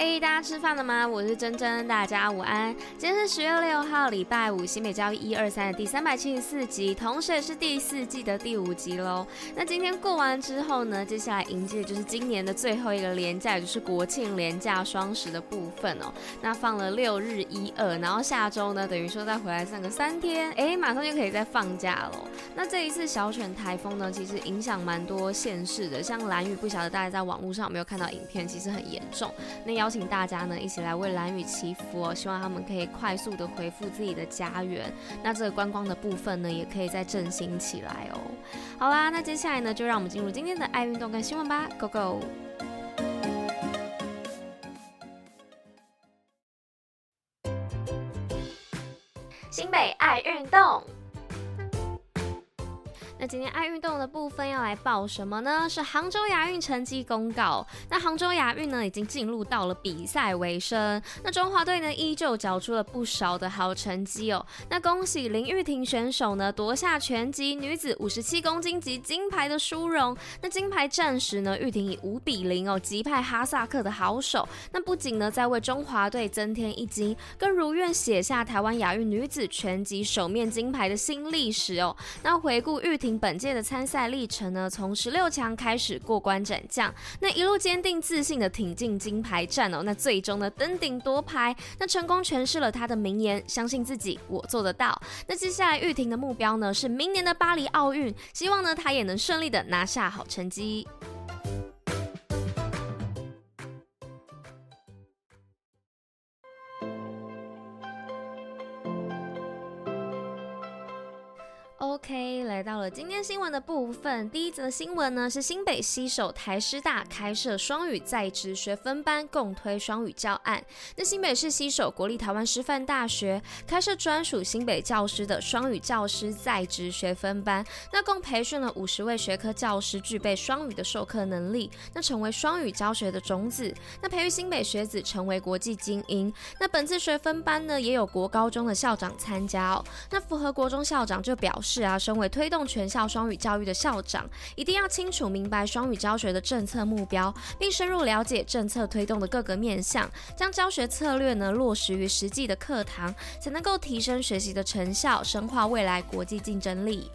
嘿大家吃饭了吗？我是珍珍，大家午安。今天是十月六号，礼拜五，新北教育一二三的第三百七十四集，同时也是第四季的第五集喽。那今天过完之后呢，接下来迎接的就是今年的最后一个连假，也就是国庆连假双十的部分哦。那放了六日一二，然后下周呢，等于说再回来上个三天，哎，马上就可以再放假喽。那这一次小犬台风呢，其实影响蛮多县市的，像兰屿，不晓得大家在网络上有没有看到影片，其实很严重。那要。邀请大家呢一起来为蓝雨祈福哦，希望他们可以快速的恢复自己的家园。那这个观光的部分呢，也可以再振兴起来哦。好啦，那接下来呢，就让我们进入今天的爱运动跟新闻吧，Go Go！新北爱运动。那今天爱运动的部分要来报什么呢？是杭州亚运成绩公告。那杭州亚运呢，已经进入到了比赛尾声。那中华队呢，依旧缴出了不少的好成绩哦。那恭喜林玉婷选手呢，夺下拳击女子五十七公斤级金牌的殊荣。那金牌战时呢，玉婷以五比零哦击败哈萨克的好手。那不仅呢，在为中华队增添一金，更如愿写下台湾亚运女子拳击首面金牌的新历史哦。那回顾玉婷。本届的参赛历程呢，从十六强开始过关斩将，那一路坚定自信的挺进金牌战哦，那最终呢登顶夺牌，那成功诠释了他的名言：相信自己，我做得到。那接下来玉婷的目标呢是明年的巴黎奥运，希望呢她也能顺利的拿下好成绩。OK，来到了今天新闻的部分。第一则新闻呢是新北西首台师大开设双语在职学分班，共推双语教案。那新北市西首国立台湾师范大学开设专属新北教师的双语教师在职学分班，那共培训了五十位学科教师，具备双语的授课能力，那成为双语教学的种子，那培育新北学子成为国际精英。那本次学分班呢也有国高中的校长参加哦。那符合国中校长就表示。身为推动全校双语教育的校长，一定要清楚明白双语教学的政策目标，并深入了解政策推动的各个面向，将教学策略呢落实于实际的课堂，才能够提升学习的成效，深化未来国际竞争力。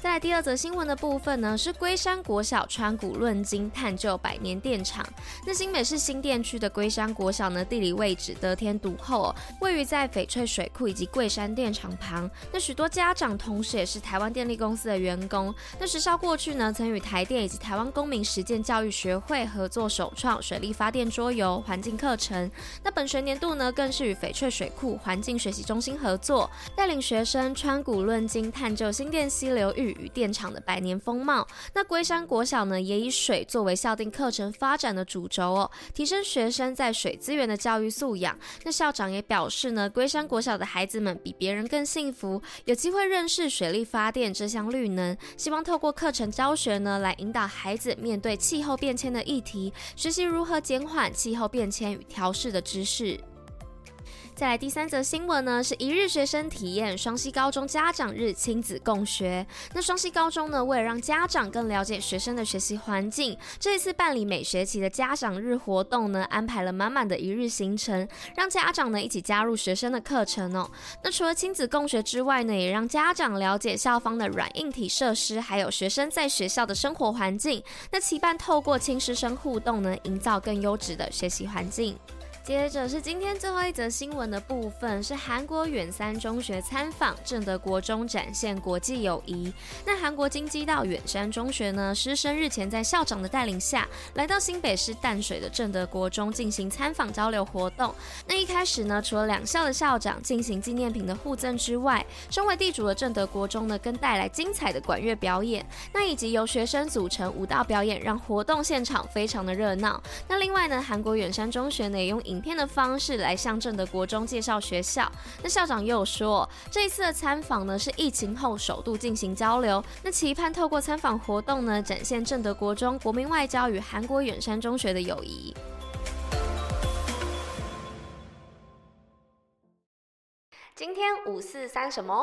在第二则新闻的部分呢，是龟山国小川谷论金探究百年电厂。那新北市新店区的龟山国小呢，地理位置得天独厚哦，位于在翡翠水库以及桂山电厂旁。那许多家长同时也是台湾电力公司的员工。那学校过去呢，曾与台电以及台湾公民实践教育学会合作首创水力发电桌游环境课程。那本学年度呢，更是与翡翠水库环境学习中心合作，带领学生川谷论金探究新店溪流域。与电厂的百年风貌。那龟山国小呢，也以水作为校定课程发展的主轴哦，提升学生在水资源的教育素养。那校长也表示呢，龟山国小的孩子们比别人更幸福，有机会认识水力发电这项绿能。希望透过课程教学呢，来引导孩子面对气候变迁的议题，学习如何减缓气候变迁与调适的知识。再来第三则新闻呢，是一日学生体验双溪高中家长日亲子共学。那双溪高中呢，为了让家长更了解学生的学习环境，这一次办理每学期的家长日活动呢，安排了满满的一日行程，让家长呢一起加入学生的课程哦。那除了亲子共学之外呢，也让家长了解校方的软硬体设施，还有学生在学校的生活环境。那期盼透过亲师生互动呢，营造更优质的学习环境。接着是今天最后一则新闻的部分，是韩国远山中学参访正德国中，展现国际友谊。那韩国京畿道远山中学呢，师生日前在校长的带领下，来到新北市淡水的正德国中进行参访交流活动。那一开始呢，除了两校的校长进行纪念品的互赠之外，身为地主的正德国中呢，更带来精彩的管乐表演，那以及由学生组成舞蹈表演，让活动现场非常的热闹。那另外呢，韩国远山中学呢，也用影影片的方式来向正德国中介绍学校。那校长又说，这一次的参访呢是疫情后首度进行交流。那期盼透过参访活动呢，展现正德国中国民外交与韩国远山中学的友谊。今天五四三什么？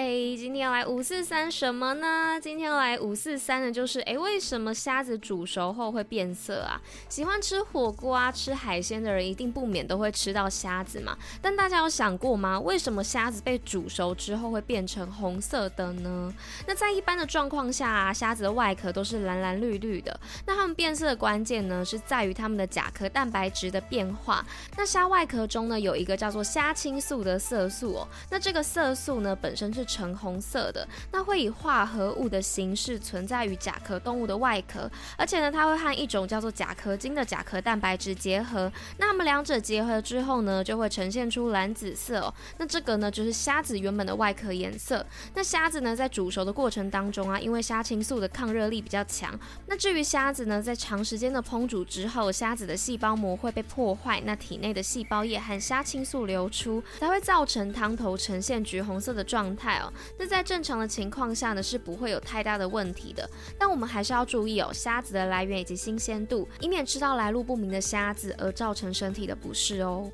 嘿今天要来五四三什么呢？今天要来五四三的就是，哎，为什么虾子煮熟后会变色啊？喜欢吃火锅啊、吃海鲜的人一定不免都会吃到虾子嘛。但大家有想过吗？为什么虾子被煮熟之后会变成红色的呢？那在一般的状况下啊，虾子的外壳都是蓝蓝绿绿的。那它们变色的关键呢，是在于它们的甲壳蛋白质的变化。那虾外壳中呢，有一个叫做虾青素的色素哦。那这个色素呢，本身是橙红色的，那会以化合物的形式存在于甲壳动物的外壳，而且呢，它会和一种叫做甲壳精的甲壳蛋白质结合，那么两者结合之后呢，就会呈现出蓝紫色哦。那这个呢，就是虾子原本的外壳颜色。那虾子呢，在煮熟的过程当中啊，因为虾青素的抗热力比较强，那至于虾子呢，在长时间的烹煮之后，虾子的细胞膜会被破坏，那体内的细胞液和虾青素流出，才会造成汤头呈现橘红色的状态。那在正常的情况下呢，是不会有太大的问题的。但我们还是要注意哦，虾子的来源以及新鲜度，以免吃到来路不明的虾子而造成身体的不适哦。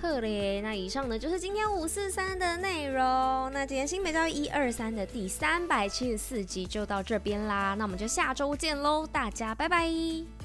好嘞，那以上呢就是今天五四三的内容。那今天新北教一二三的第三百七十四集就到这边啦。那我们就下周见喽，大家拜拜。